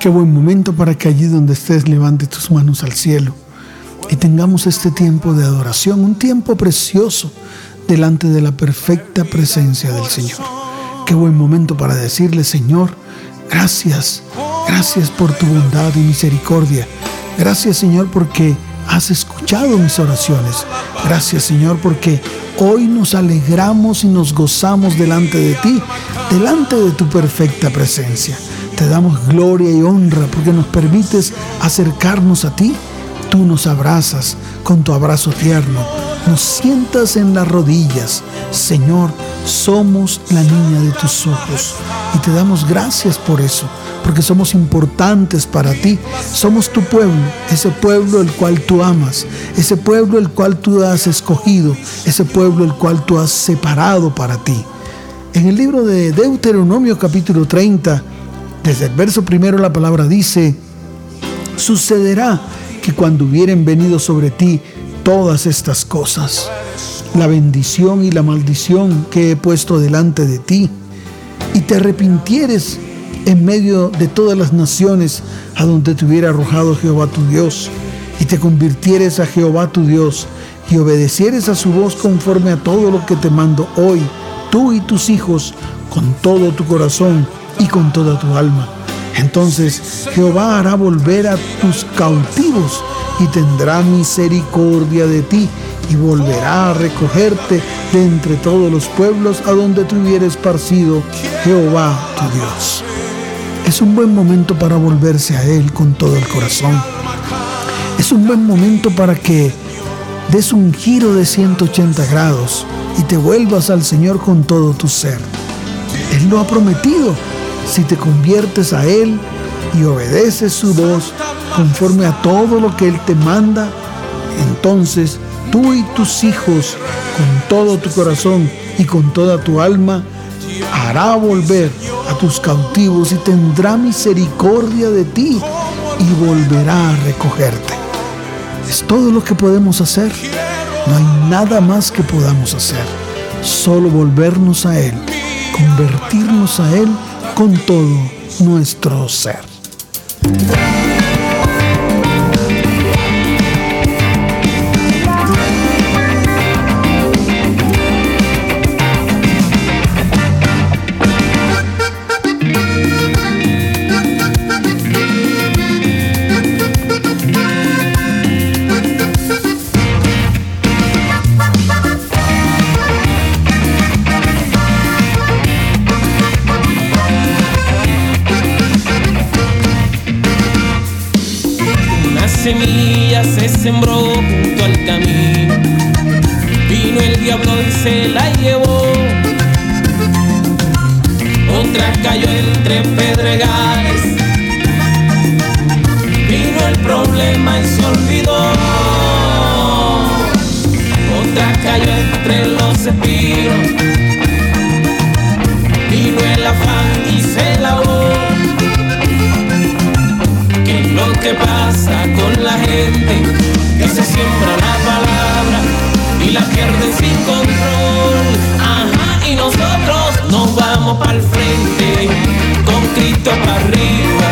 Qué buen momento para que allí donde estés levante tus manos al cielo y tengamos este tiempo de adoración, un tiempo precioso delante de la perfecta presencia del Señor. Qué buen momento para decirle, Señor, gracias, gracias por tu bondad y misericordia. Gracias, Señor, porque has escuchado mis oraciones. Gracias, Señor, porque hoy nos alegramos y nos gozamos delante de ti, delante de tu perfecta presencia. Te damos gloria y honra porque nos permites acercarnos a ti. Tú nos abrazas con tu abrazo tierno, nos sientas en las rodillas. Señor, somos la niña de tus ojos y te damos gracias por eso, porque somos importantes para ti. Somos tu pueblo, ese pueblo el cual tú amas, ese pueblo el cual tú has escogido, ese pueblo el cual tú has separado para ti. En el libro de Deuteronomio capítulo 30, desde el verso primero la palabra dice, sucederá que cuando hubieren venido sobre ti todas estas cosas, la bendición y la maldición que he puesto delante de ti, y te arrepintieres en medio de todas las naciones a donde te hubiera arrojado Jehová tu Dios, y te convirtieres a Jehová tu Dios, y obedecieres a su voz conforme a todo lo que te mando hoy, tú y tus hijos, con todo tu corazón, y con toda tu alma. Entonces Jehová hará volver a tus cautivos y tendrá misericordia de ti y volverá a recogerte de entre todos los pueblos a donde te hubiera esparcido Jehová tu Dios. Es un buen momento para volverse a Él con todo el corazón. Es un buen momento para que des un giro de 180 grados y te vuelvas al Señor con todo tu ser. Él lo ha prometido si te conviertes a Él y obedeces su voz conforme a todo lo que Él te manda, entonces tú y tus hijos con todo tu corazón y con toda tu alma hará volver a tus cautivos y tendrá misericordia de ti y volverá a recogerte. Es todo lo que podemos hacer. No hay nada más que podamos hacer. Solo volvernos a Él, convertirnos a Él con todo nuestro ser. Con Cristo para arriba.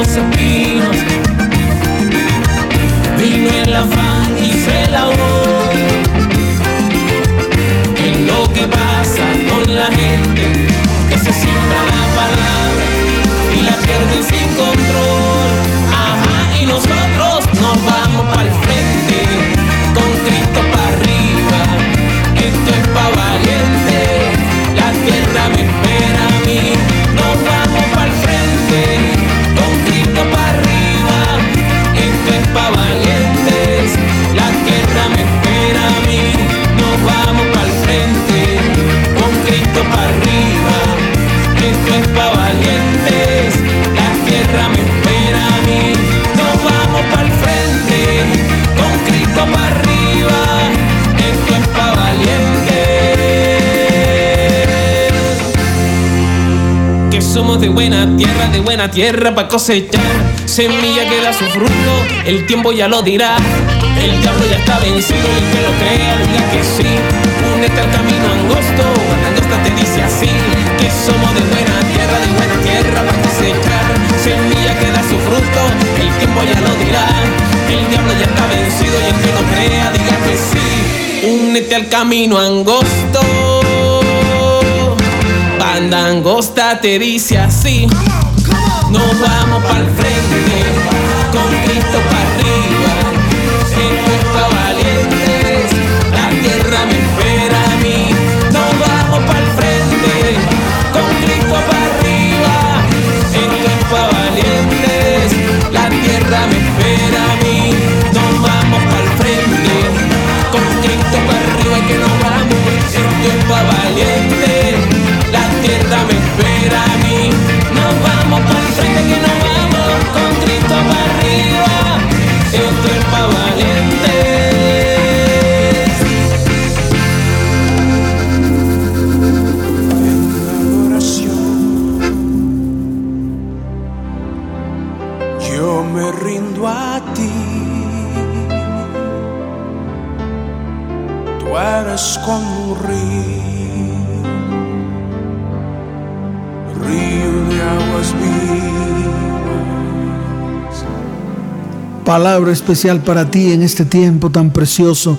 Entre los espinos. De buena tierra, de buena tierra para cosechar. Semilla que da su fruto, el tiempo ya lo dirá. El diablo ya está vencido el que lo crea diga que sí. Únete al camino angosto, angosta te dice así. Que somos de buena tierra, de buena tierra para cosechar. Semilla que da su fruto, el tiempo ya lo dirá. El diablo ya está vencido y el que lo crea diga que sí. Únete al camino angosto. Banda angosta te dice así. Nos vamos para el frente, con Cristo para arriba. Esto es valientes, la tierra me espera a mí. Nos vamos para el frente, con Cristo para arriba. Esto es valientes, la tierra me espera a mí. Nos vamos para el frente, con Cristo para arriba que nos vamos. Esto es valientes, río de aguas vivas. Palabra especial para ti en este tiempo tan precioso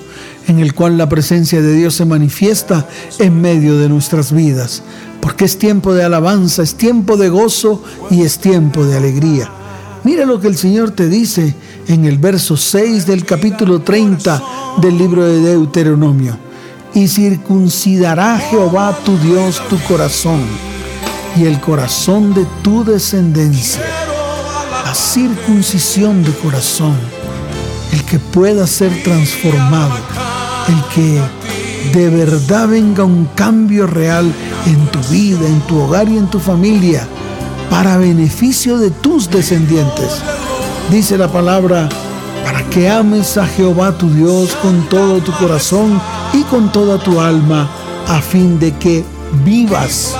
en el cual la presencia de Dios se manifiesta en medio de nuestras vidas. Porque es tiempo de alabanza, es tiempo de gozo y es tiempo de alegría. Mira lo que el Señor te dice en el verso 6 del capítulo 30 del libro de Deuteronomio. Y circuncidará Jehová tu Dios tu corazón y el corazón de tu descendencia la circuncisión de corazón, el que pueda ser transformado, el que de verdad venga un cambio real en tu vida, en tu hogar y en tu familia, para beneficio de tus descendientes. Dice la palabra, para que ames a Jehová tu Dios con todo tu corazón y con toda tu alma, a fin de que vivas.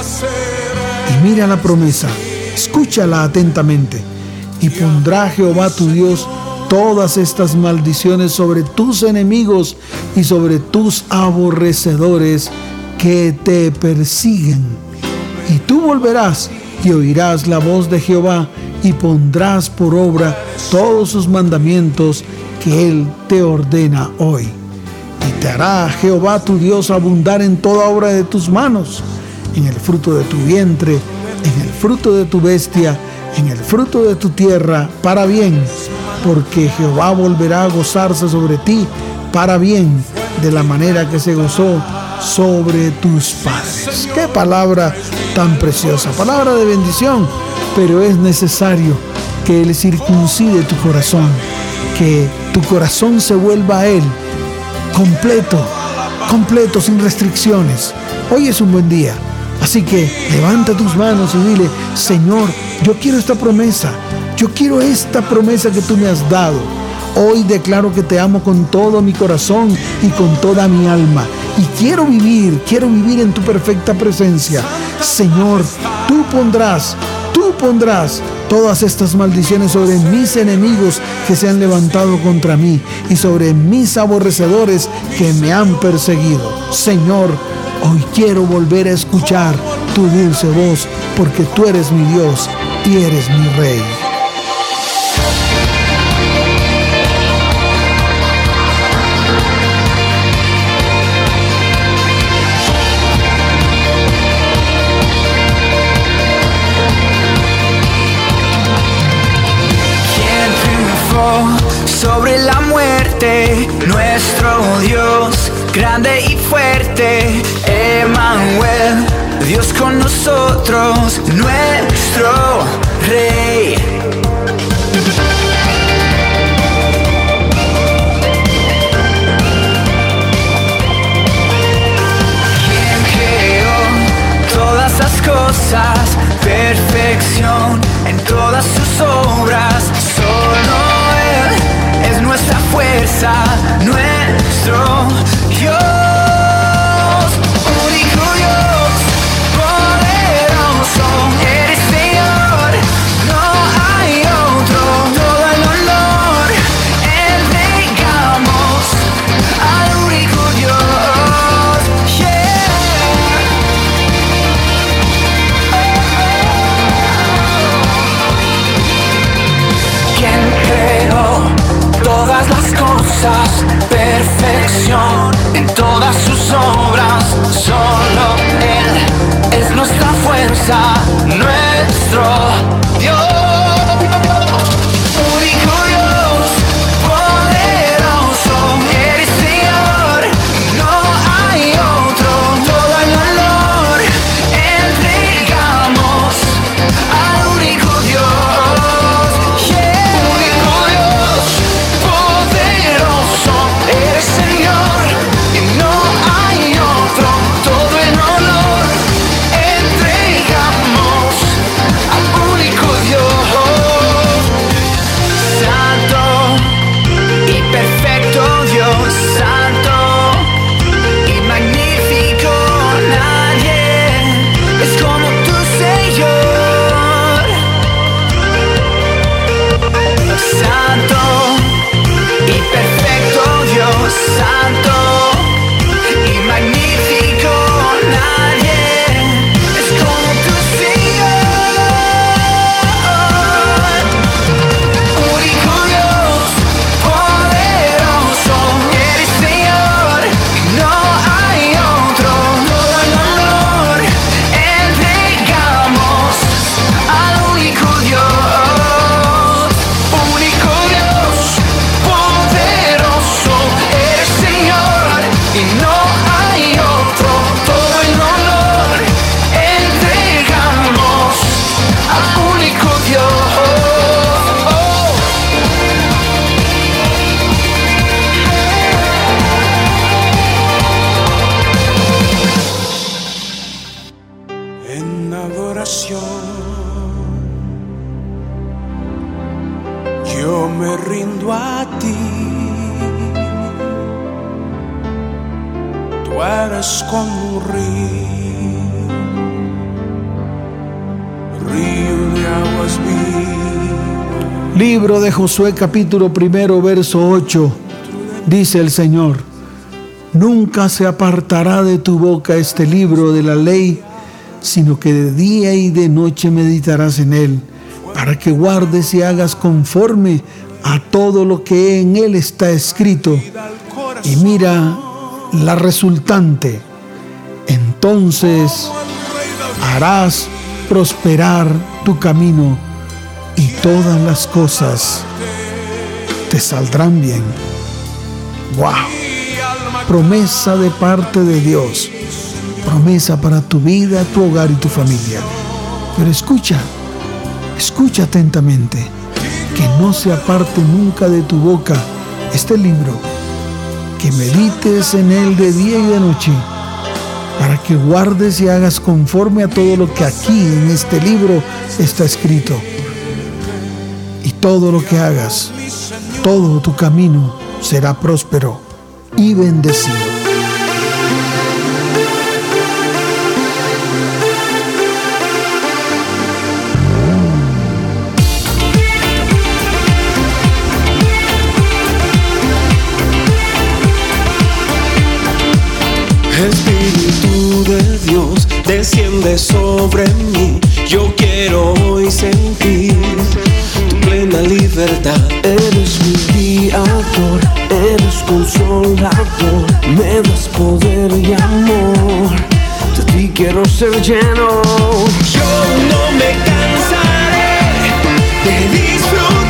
Y mira la promesa, escúchala atentamente. Y pondrá Jehová tu Dios todas estas maldiciones sobre tus enemigos y sobre tus aborrecedores que te persiguen. Y tú volverás y oirás la voz de Jehová y pondrás por obra todos sus mandamientos que Él te ordena hoy. Y te hará Jehová tu Dios abundar en toda obra de tus manos, en el fruto de tu vientre, en el fruto de tu bestia, en el fruto de tu tierra, para bien, porque Jehová volverá a gozarse sobre ti para bien, de la manera que se gozó sobre tus padres. Qué palabra tan preciosa, palabra de bendición, pero es necesario que Él circuncide tu corazón, que tu corazón se vuelva a Él completo, completo, sin restricciones. Hoy es un buen día. Así que levanta tus manos y dile, Señor, yo quiero esta promesa. Yo quiero esta promesa que tú me has dado. Hoy declaro que te amo con todo mi corazón y con toda mi alma. Y quiero vivir, quiero vivir en tu perfecta presencia. Señor, tú pondrás, tú pondrás todas estas maldiciones sobre mis enemigos que se han levantado contra mí y sobre mis aborrecedores que me han perseguido. Señor, hoy quiero volver a escuchar tu dulce voz porque tú eres mi Dios y eres mi rey. sobre la muerte, nuestro Dios, grande y fuerte, Emmanuel, Dios con nosotros, nuestro Rey. Quien creó todas las cosas, perfección en todas sus obras, solo nuestra fuerza, nuestro Dios. De Josué capítulo primero verso 8 dice el Señor, nunca se apartará de tu boca este libro de la ley, sino que de día y de noche meditarás en él, para que guardes y hagas conforme a todo lo que en él está escrito. Y mira la resultante. Entonces harás prosperar tu camino todas las cosas te saldrán bien. ¡Wow! Promesa de parte de Dios. Promesa para tu vida, tu hogar y tu familia. Pero escucha, escucha atentamente. Que no se aparte nunca de tu boca este libro. Que medites en él de día y de noche. Para que guardes y hagas conforme a todo lo que aquí en este libro está escrito todo lo que hagas, todo tu camino será próspero y bendecido. Espíritu de Dios desciende sobre mí Yo quiero hoy sentir plena libertad. Eres mi guiador, eres consolador, me das poder y amor. De ti quiero ser lleno. Yo no me cansaré de disfrutar,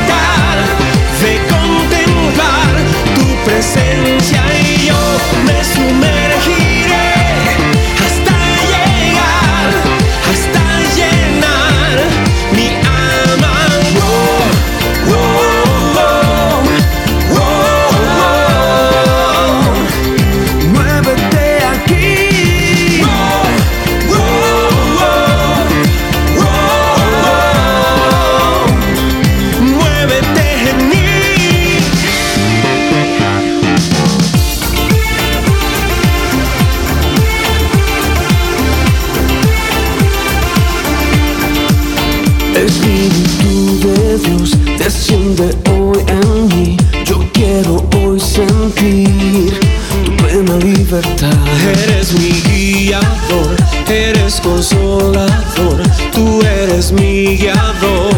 mi guiador.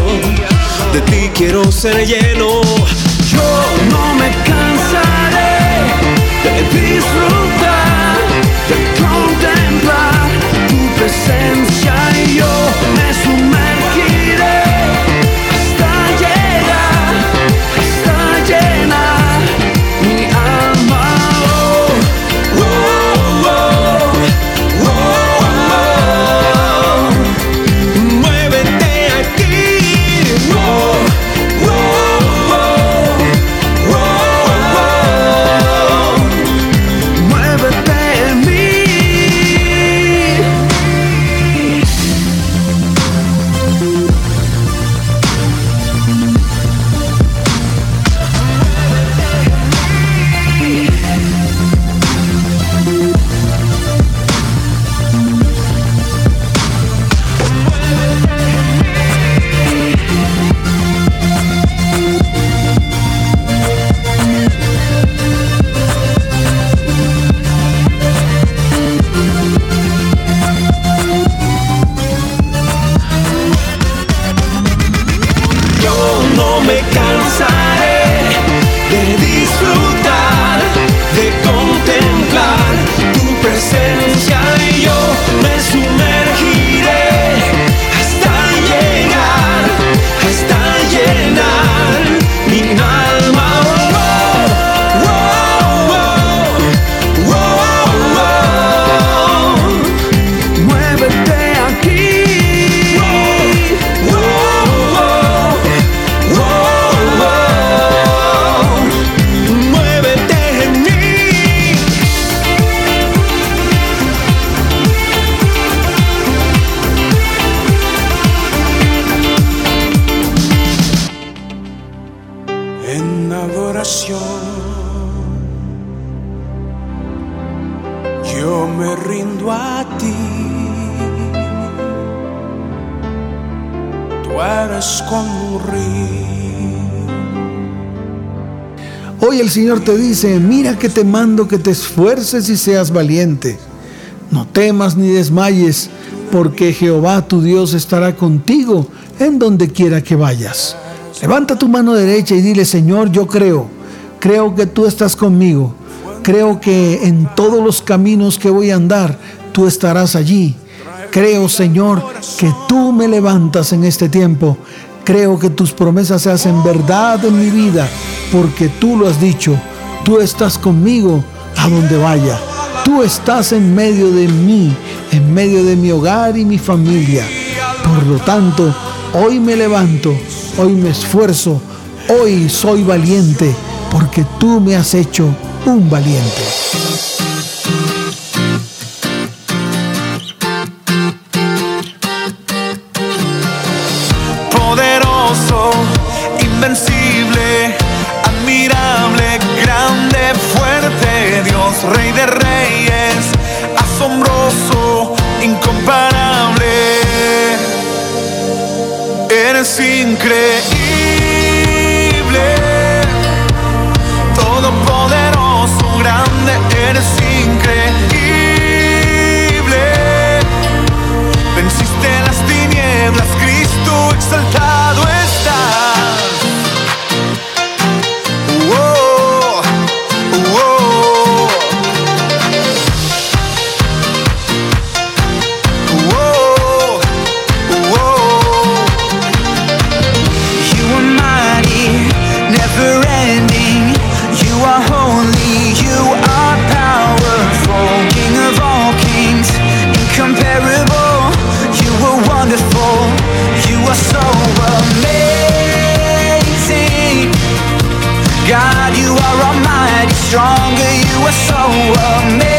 De ti quiero ser lleno. Yo no me cansaré de disfrutar, te dice, mira que te mando que te esfuerces y seas valiente. No temas ni desmayes, porque Jehová tu Dios estará contigo en donde quiera que vayas. Levanta tu mano derecha y dile, Señor, yo creo, creo que tú estás conmigo. Creo que en todos los caminos que voy a andar, tú estarás allí. Creo, Señor, que tú me levantas en este tiempo. Creo que tus promesas se hacen verdad en mi vida, porque tú lo has dicho. Tú estás conmigo a donde vaya. Tú estás en medio de mí, en medio de mi hogar y mi familia. Por lo tanto, hoy me levanto, hoy me esfuerzo, hoy soy valiente, porque tú me has hecho un valiente. Increíble, so amazing.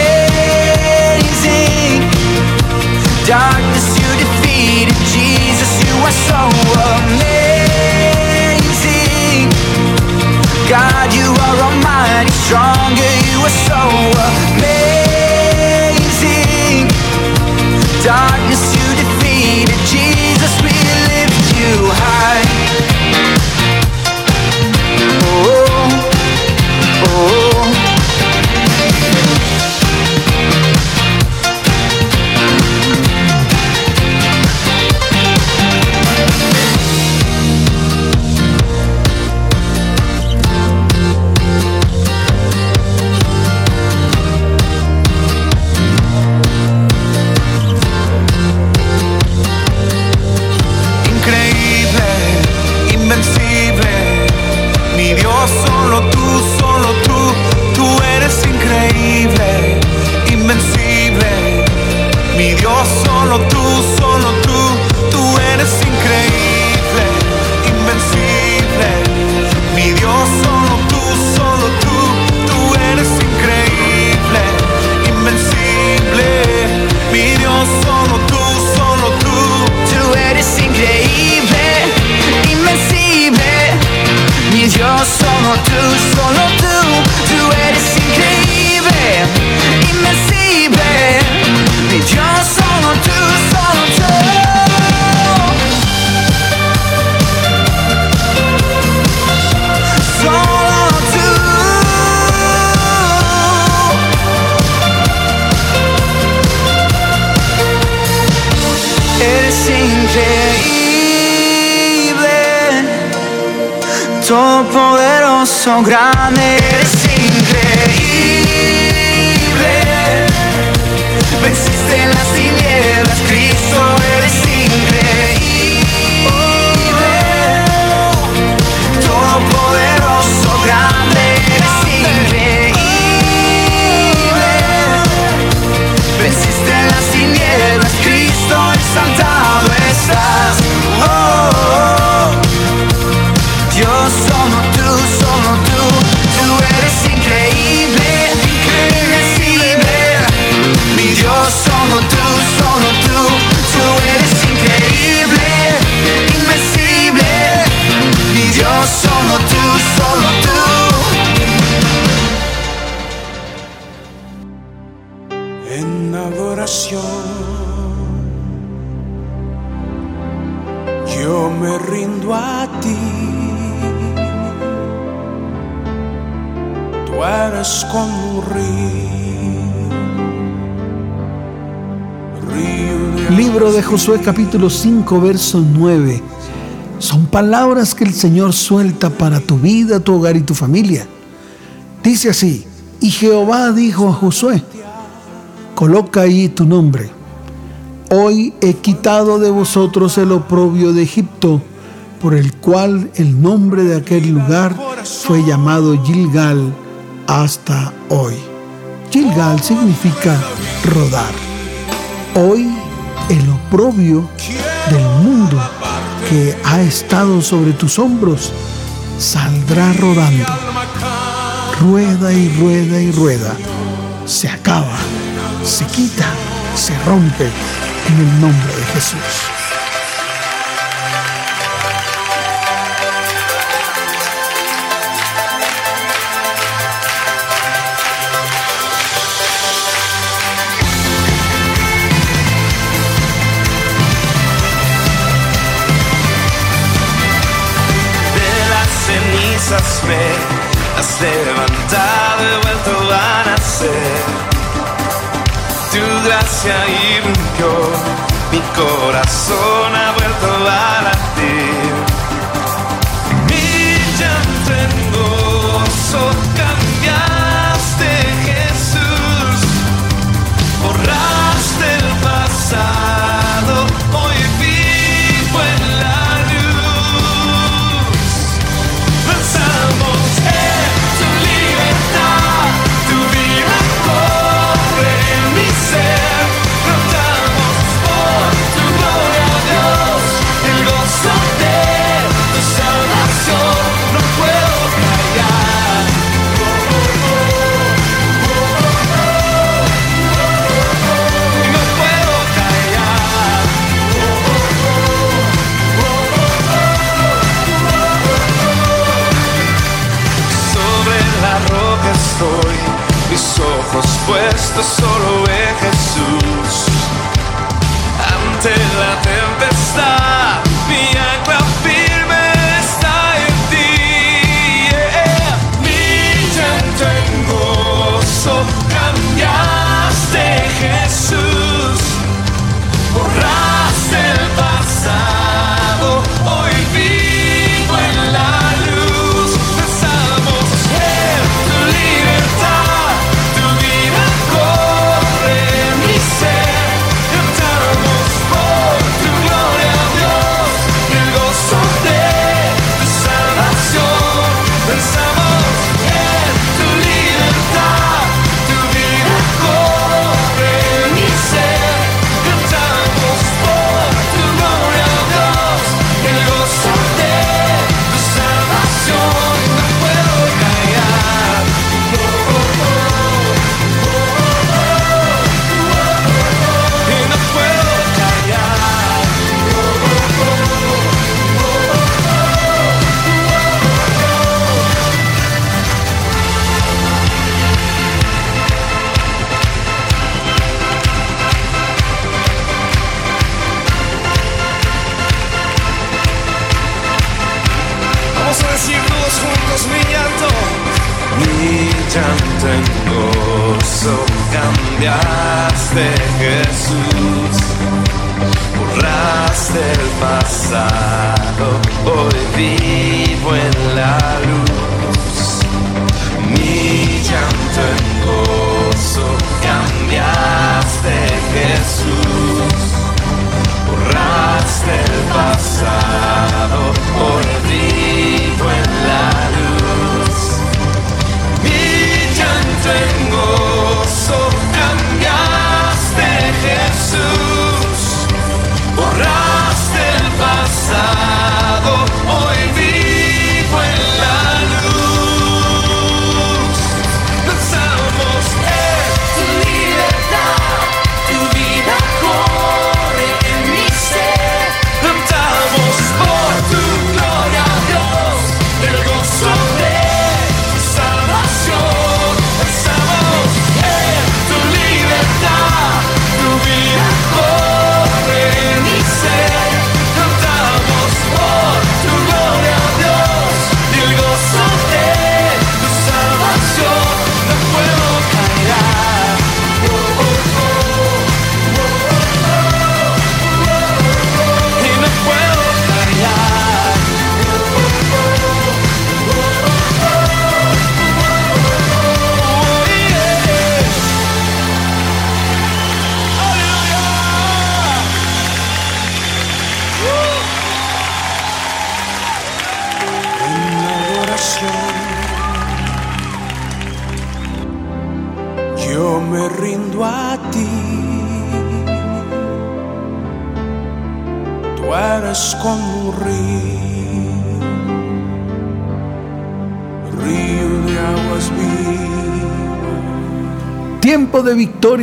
Darkness, you defeated Jesus, you are so amazing. God, you are almighty, stronger, you are so amazing. Darkness, Eres increíble, todopoderoso, grande, eres increíble. Venciste las tinieblas, side. Libro de Josué capítulo 5 verso 9. Son palabras que el Señor suelta para tu vida, tu hogar y tu familia. Dice así, y Jehová dijo a Josué, coloca ahí tu nombre. Hoy he quitado de vosotros el oprobio de Egipto, por el cual el nombre de aquel lugar fue llamado Gilgal hasta hoy. Gilgal significa rodar. Hoy el oprobio del mundo que ha estado sobre tus hombros saldrá rodando. Rueda y rueda y rueda. Se acaba, se quita, se rompe en el nombre de Jesús. Me has levantado, he vuelto a nacer. Tu gracia irrumpió, mi corazón ha vuelto a latir. respuesta solo es Jesús ante la tempestad.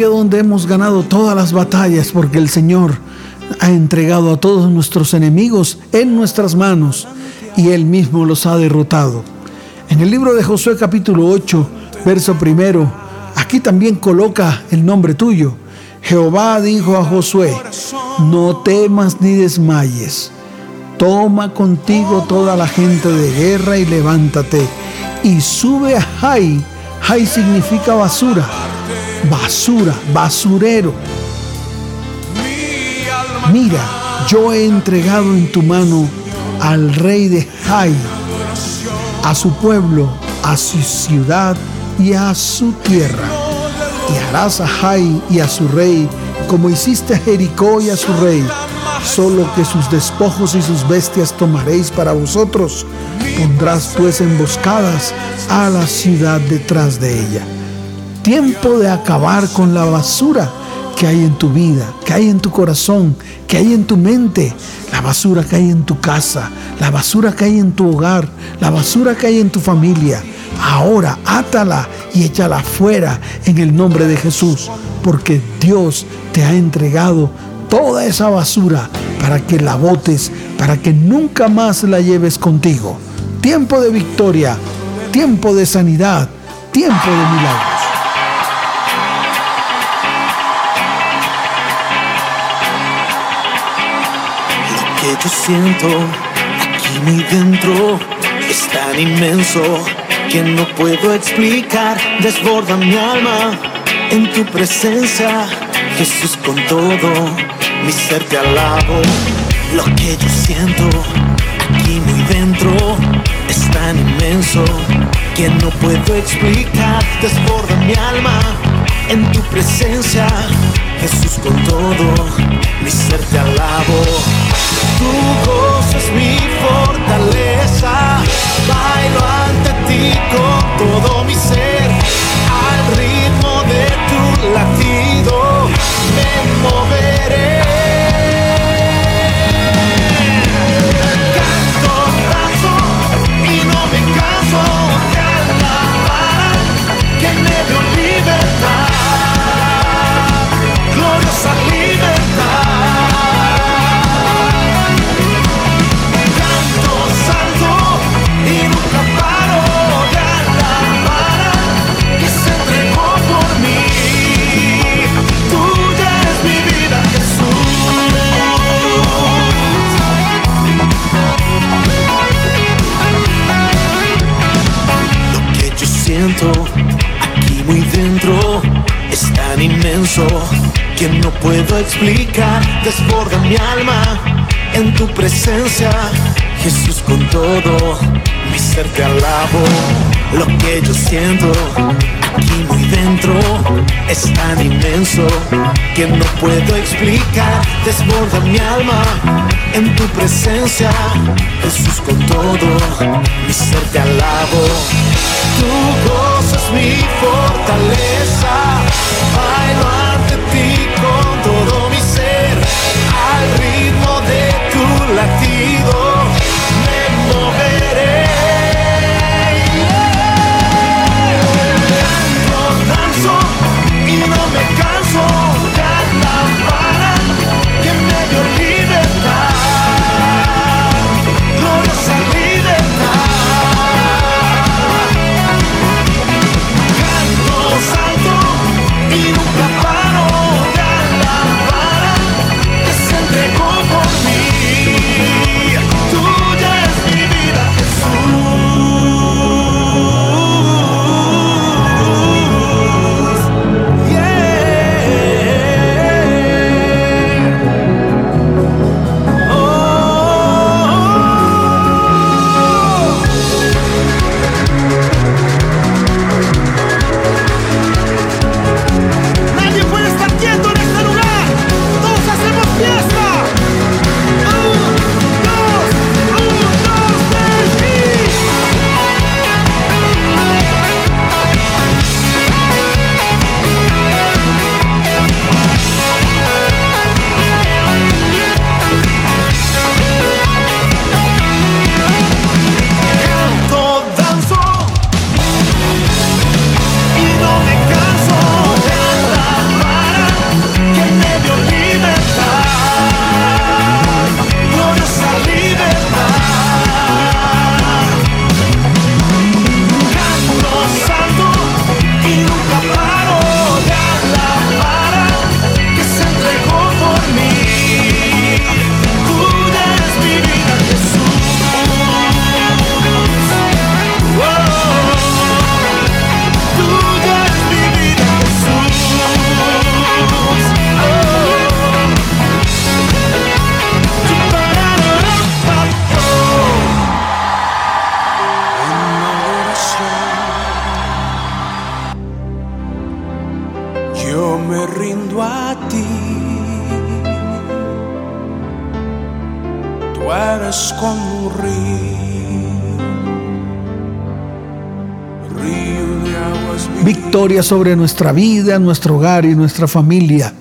Donde hemos ganado todas las batallas porque el Señor ha entregado a todos nuestros enemigos en nuestras manos y Él mismo los ha derrotado. En el libro de Josué capítulo 8, verso primero, aquí también coloca el nombre tuyo. Jehová dijo a Josué, no temas ni desmayes. Toma contigo toda la gente de guerra y levántate. Y sube a Jai. Jai significa basura. Basura, basurero. Mira, yo he entregado en tu mano al rey de Jai, a su pueblo, a su ciudad y a su tierra. Y harás a Jai y a su rey como hiciste a Jericó y a su rey. Solo que sus despojos y sus bestias tomaréis para vosotros. Pondrás pues emboscadas a la ciudad detrás de ella. Tiempo de acabar con la basura que hay en tu vida, que hay en tu corazón, que hay en tu mente, la basura que hay en tu casa, la basura que hay en tu hogar, la basura que hay en tu familia. Ahora átala y échala fuera en el nombre de Jesús, porque Dios te ha entregado toda esa basura para que la botes, para que nunca más la lleves contigo. Tiempo de victoria, tiempo de sanidad, tiempo de milagros. Que yo siento aquí muy dentro es tan inmenso que no puedo explicar. Desborda mi alma en tu presencia, Jesús con todo mi ser te alabo. Lo que yo siento aquí muy dentro es tan inmenso que no puedo explicar. Desborda mi alma en tu presencia, Jesús con todo mi ser te alabo. Tu voz es mi fortaleza, bailo ante ti con todo mi ser, al ritmo de tu latido puedo explicar. Desborda mi alma en tu presencia, Jesús con todo mi ser te alabo. Lo que yo siento aquí muy dentro es tan inmenso que no puedo explicar. Desborda mi alma en tu presencia, Jesús con todo mi ser te alabo. Tu voz es mi fortaleza, bailo todo mi ser, al ritmo Sobre nuestra vida, nuestro hogar y nuestra familia.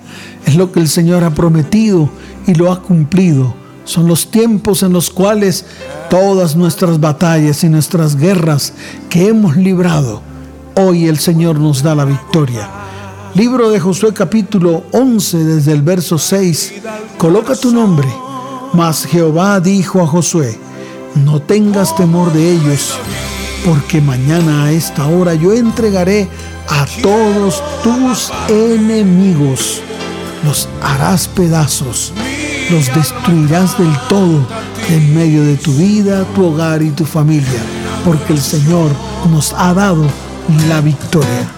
Es lo que el Señor ha prometido y lo ha cumplido. Son los tiempos en los cuales todas nuestras batallas y nuestras guerras que hemos librado, hoy el Señor nos da la victoria. Libro de Josué capítulo 11 desde el verso 6. Coloca tu nombre. Mas Jehová dijo a Josué, no tengas temor de ellos, porque mañana a esta hora yo entregaré a todos tus enemigos, los harás pedazos los destruirás del todo en medio de tu vida, tu hogar y tu familia, porque el Señor nos ha dado la victoria.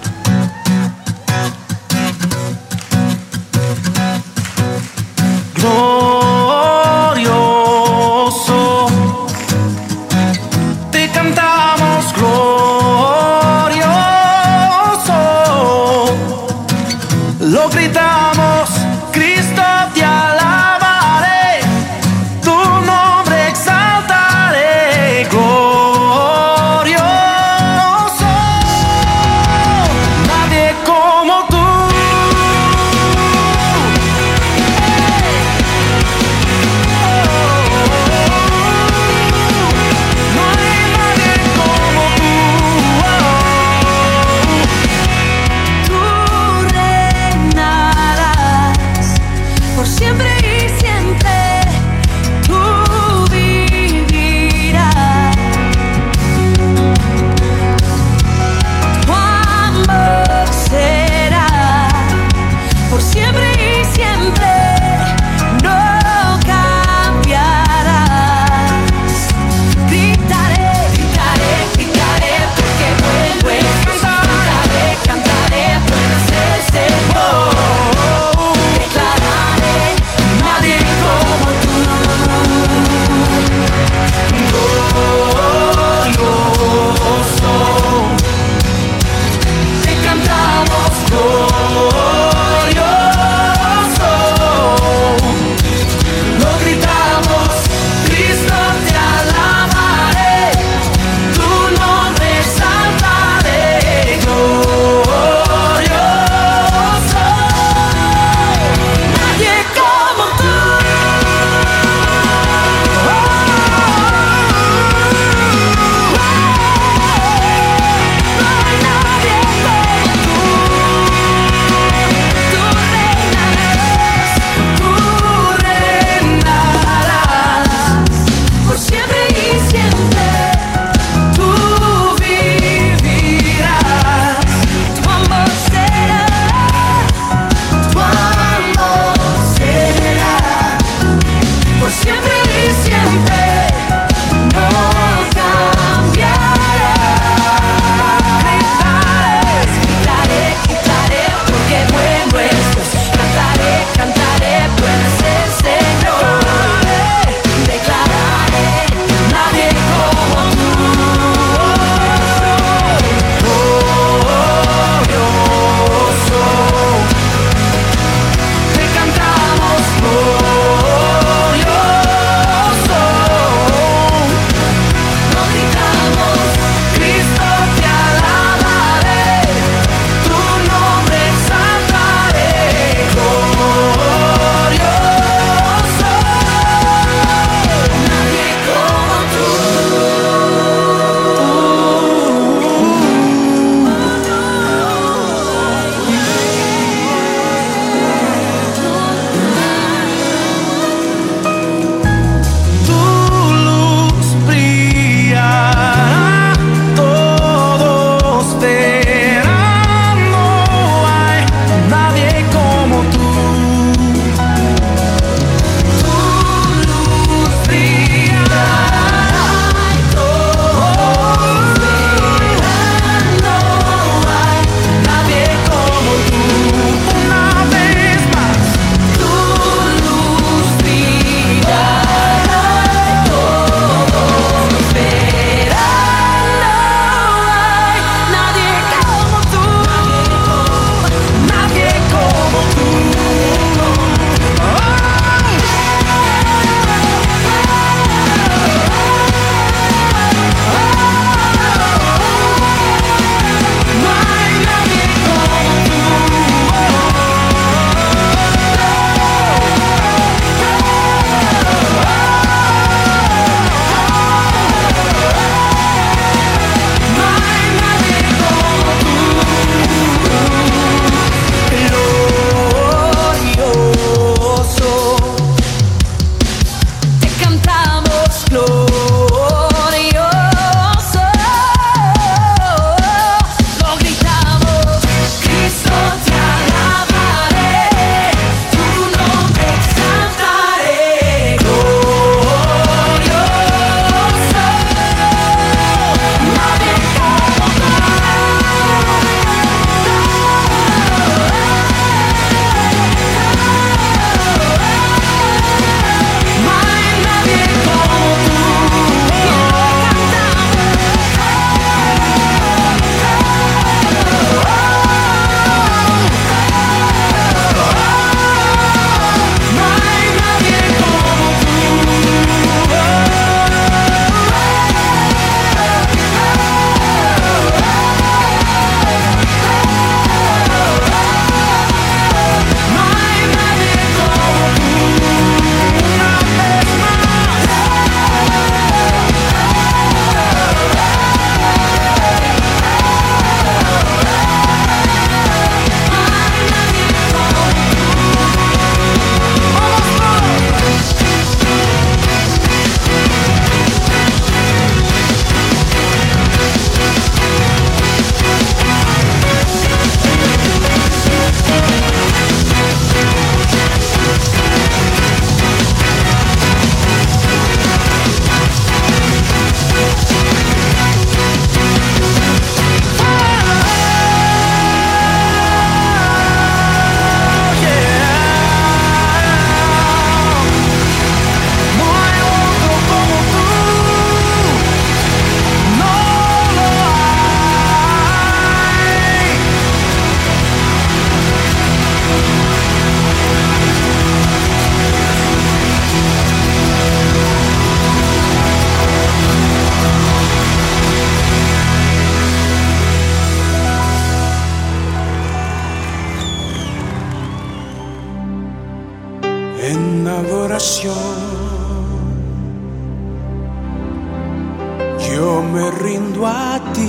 Rindo a ti.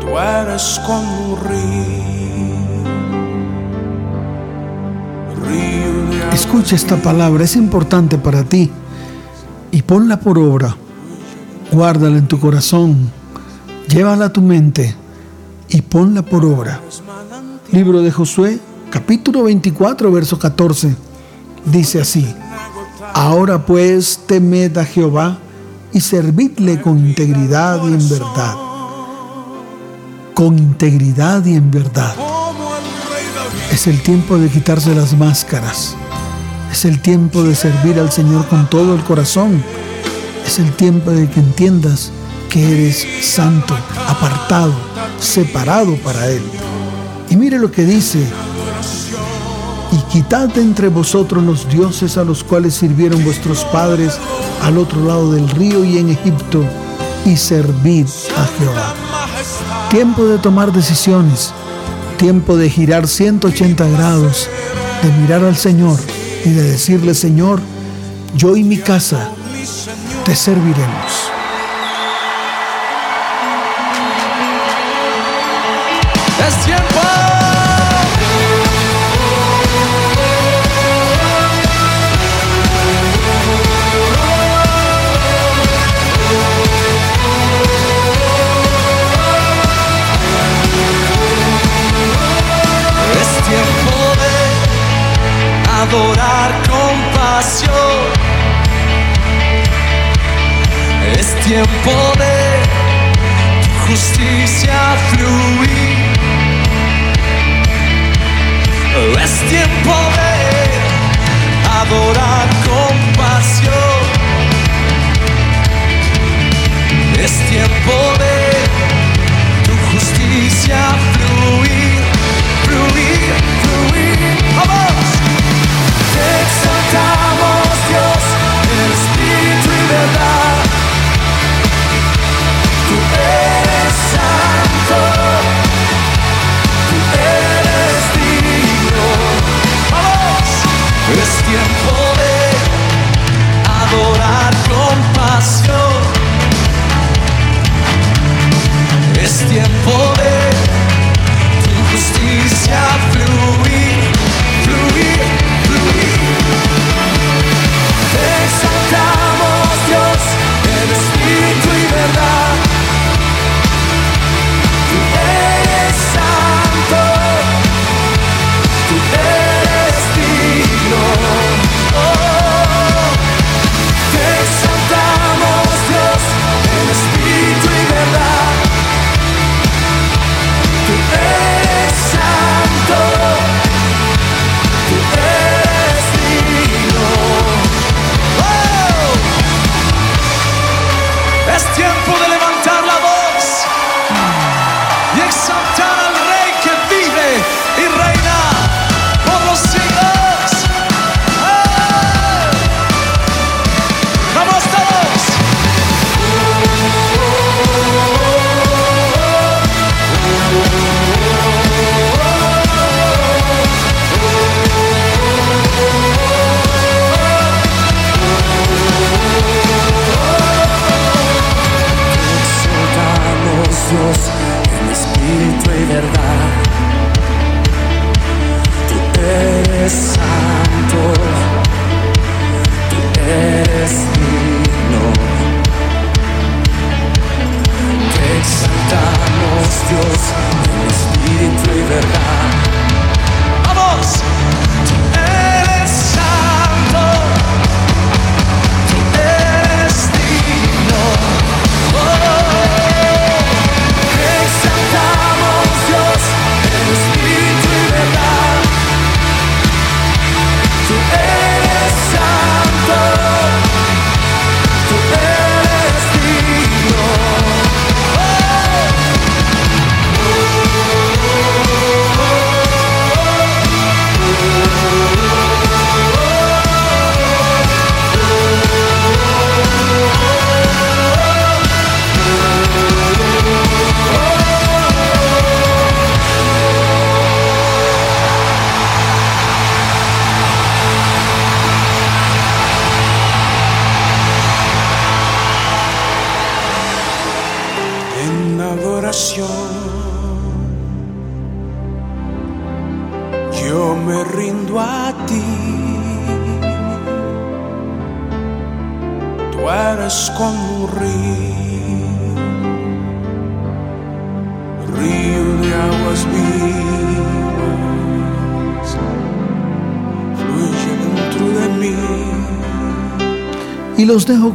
Tú eres como río. Escucha esta palabra, es importante para ti y ponla por obra. Guárdala en tu corazón, llévala a tu mente y ponla por obra. Libro de Josué, capítulo 24, verso 14. Dice así, Ahora pues temed a Jehová y servidle con integridad y en verdad. Con integridad y en verdad. Es el tiempo de quitarse las máscaras. Es el tiempo de servir al Señor con todo el corazón. Es el tiempo de que entiendas que eres santo, apartado, separado para Él. Y mire lo que dice. Quitad entre vosotros los dioses a los cuales sirvieron vuestros padres al otro lado del río y en Egipto, y servid a Jehová. Tiempo de tomar decisiones, tiempo de girar 180 grados, de mirar al Señor y de decirle, Señor, yo y mi casa te serviremos. Tiempo de justicia fluir. Es tiempo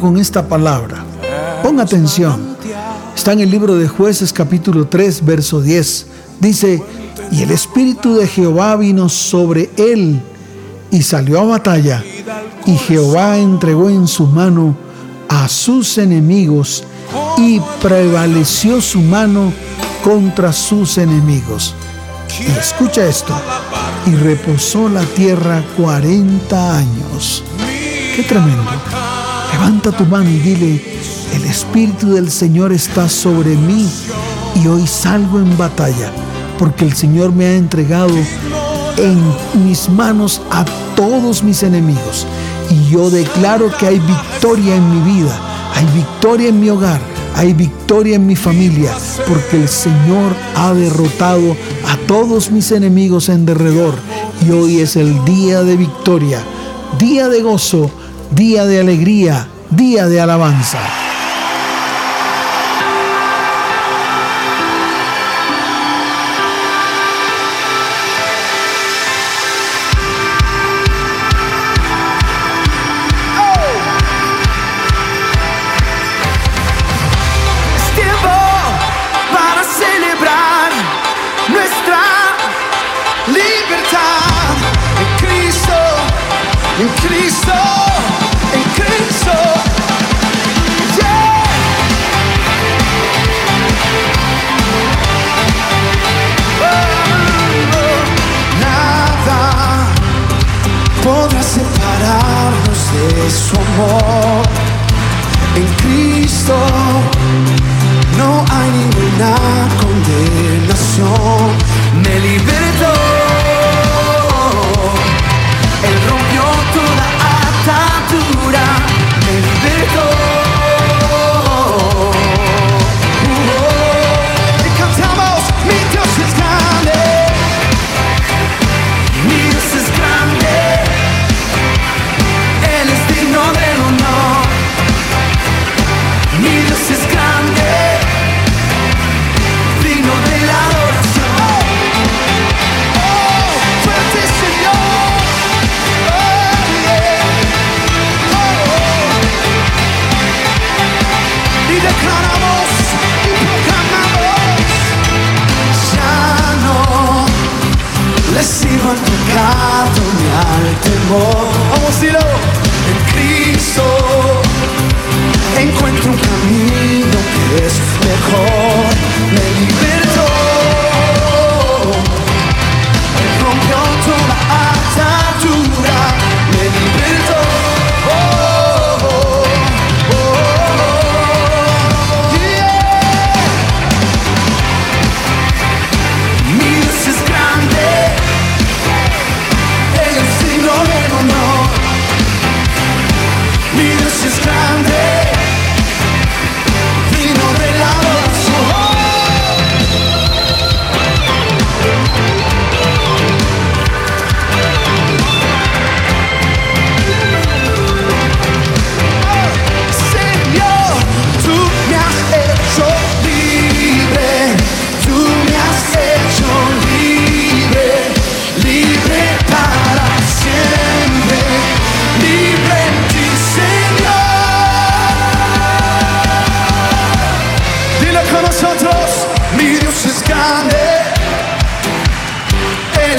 con esta palabra. Pon atención. Está en el libro de jueces capítulo 3, verso 10. Dice, y el Espíritu de Jehová vino sobre él y salió a batalla. Y Jehová entregó en su mano a sus enemigos y prevaleció su mano contra sus enemigos. Y escucha esto. Y reposó la tierra 40 años. Qué tremendo. Levanta tu mano y dile, el Espíritu del Señor está sobre mí y hoy salgo en batalla porque el Señor me ha entregado en mis manos a todos mis enemigos. Y yo declaro que hay victoria en mi vida, hay victoria en mi hogar, hay victoria en mi familia, porque el Señor ha derrotado a todos mis enemigos en derredor. Y hoy es el día de victoria, día de gozo, día de alegría, día de alabanza.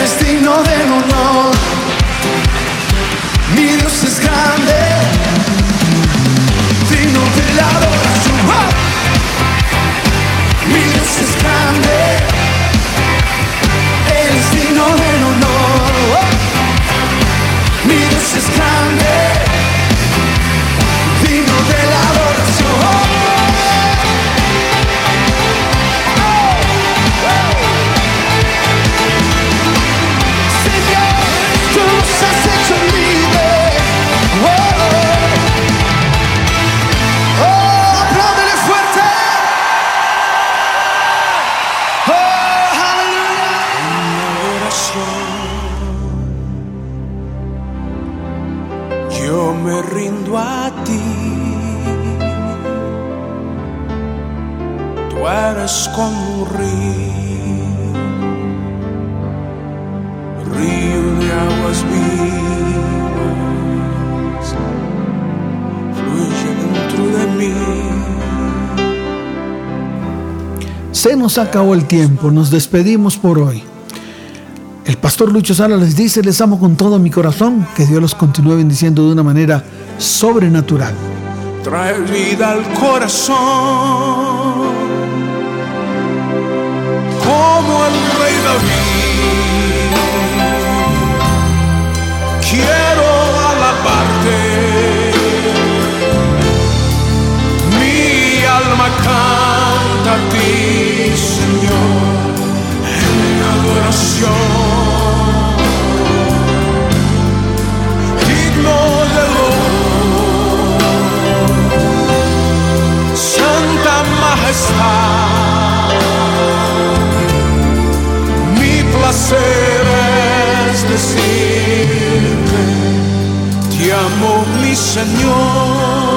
Él es digno del honor. Mi Dios es grande, digno de la adoración. Nos acabó el tiempo, nos despedimos por hoy. El pastor Lucho Sala les dice, les amo con todo mi corazón, que Dios los continúe bendiciendo de una manera sobrenatural. trae vida al corazón, como el rey David. Quiero alabarte, mi alma adoración. Digno de Santa Majestad. Mi placer es decirte, te amo mi Señor.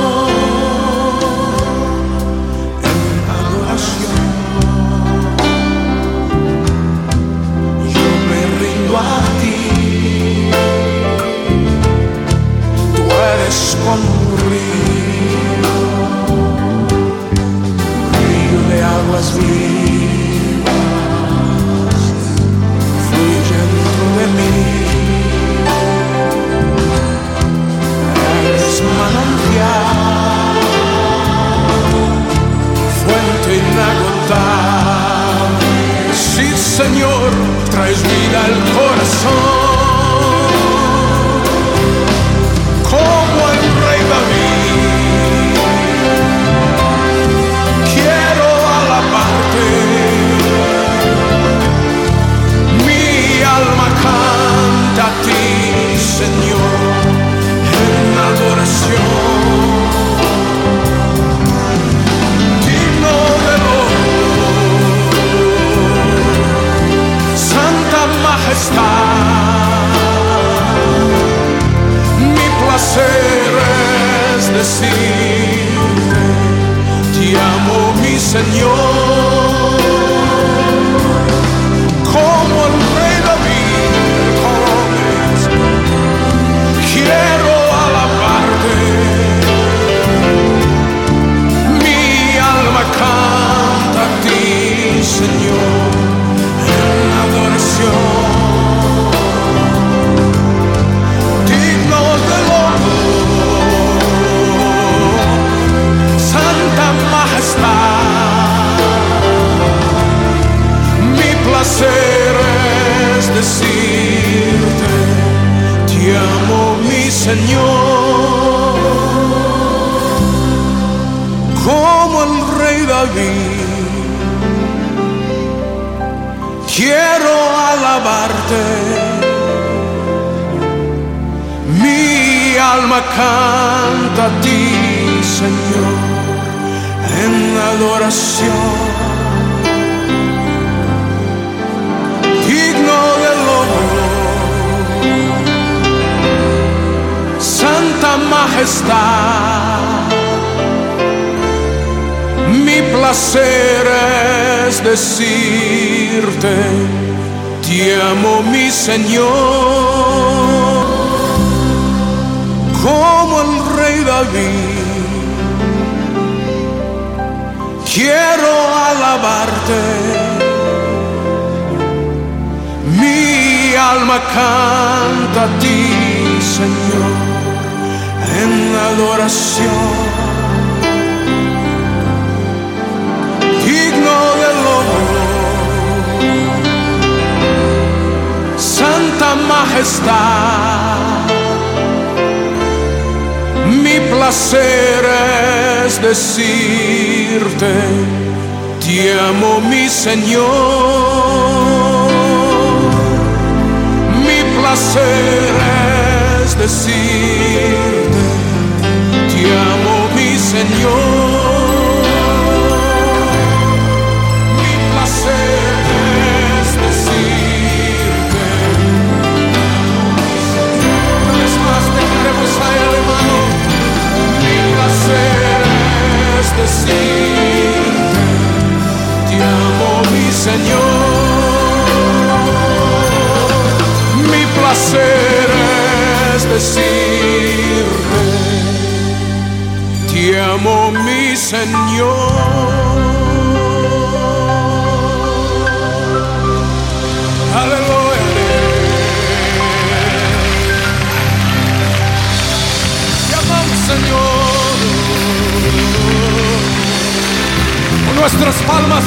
Señor, traes vida al corazón, es decirte te amo mi Señor, como el rey David, jóvenes, quiero alabarte. Mi alma canta a ti, Señor, es decirte, te amo mi Señor como el rey David. Quiero alabarte, mi alma canta a ti, Señor, en adoración. Majestad. Mi placer es decirte, te amo mi Señor. Mi placer es decirte, te amo Señor. Aleluya. Te amamos, Señor. Con nuestras palmas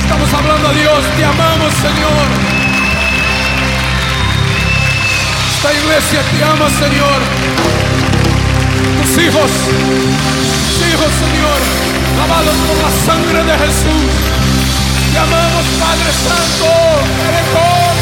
estamos hablando a Dios. Te amamos, Señor. Esta iglesia te ama, Señor. Tus hijos, hijos, Señor, lavados por la sangre de Jesús. Te amamos, Padre Santo. Misericordia.